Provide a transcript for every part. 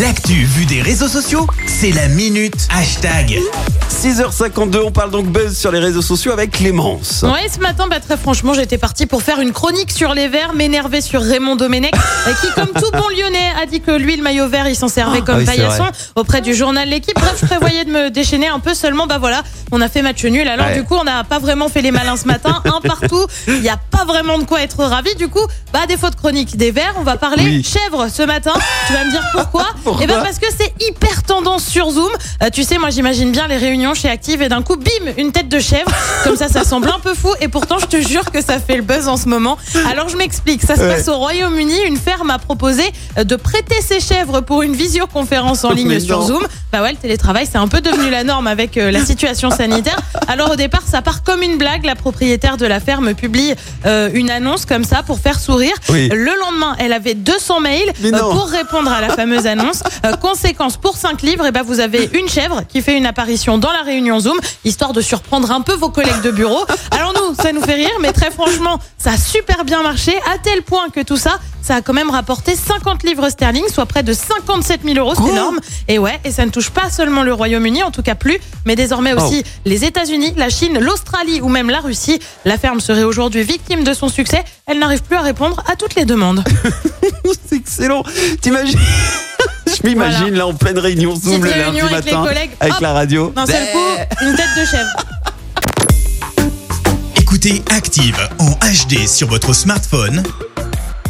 L'actu vue des réseaux sociaux, c'est la minute hashtag. 6h52, on parle donc buzz sur les réseaux sociaux avec Clémence. Ouais, ce matin, bah, très franchement, j'étais partie pour faire une chronique sur les verts, m'énerver sur Raymond Domenech, qui, comme tout bon lyonnais, a dit que lui, le maillot vert, il s'en servait comme oui, c'est paillasson auprès du journal L'équipe. Bref, je prévoyais de me déchaîner un peu seulement. Bah voilà, on a fait match nul. Alors, Ouais. du coup, on n'a pas vraiment fait les malins ce matin. Un partout. Il n'y a pas vraiment de quoi être ravi. Du coup, bah, à défaut de chronique des verts, on va parler Oui. chèvre ce matin. Tu vas me dire pourquoi Pourquoi Eh ben, parce que c'est hyper tendance sur Zoom. Euh, tu sais, moi, j'imagine bien les réunions chez Active et d'un coup, bim, une tête de chèvre. Comme ça, ça semble un peu fou. Et pourtant, je te jure que ça fait le buzz en ce moment. Alors, je m'explique. Ça se Ouais. passe au Royaume-Uni. Une ferme a proposé euh, de prêter ses chèvres pour une visioconférence en ligne Mais sur non. Zoom. Bah ouais, le télétravail, c'est un peu devenu la norme avec euh, la situation sanitaire. Alors, au départ, ça part comme une blague. La propriétaire de la ferme publie euh, une annonce comme ça pour faire sourire. Oui. Le lendemain, elle avait 200 mails pour répondre à la fameuse annonce. Euh, conséquence, pour 5 livres, et ben vous avez une chèvre qui fait une apparition dans la réunion Zoom, histoire de surprendre un peu vos collègues de bureau. Alors nous, ça nous fait rire, mais très franchement, ça a super bien marché, à tel point que tout ça, ça a quand même rapporté 50 livres sterling, soit près de 57 000 euros, c'est énorme. Et ouais, et ça ne touche pas seulement le Royaume-Uni, en tout cas plus, mais désormais Oh. aussi les États-Unis, la Chine, l'Australie ou même la Russie. La ferme serait aujourd'hui victime de son succès. Elle n'arrive plus à répondre à toutes les demandes. C'est excellent. T'imagines Je m'imagine Voilà. là en pleine réunion Zoom le lundi avec les matin collègues, avec hop, la radio. D'un seul coup, une tête de chèvre. Écoutez Active en HD sur votre smartphone,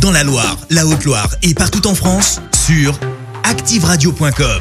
dans la Loire, la Haute-Loire et partout en France, sur activeradio.com.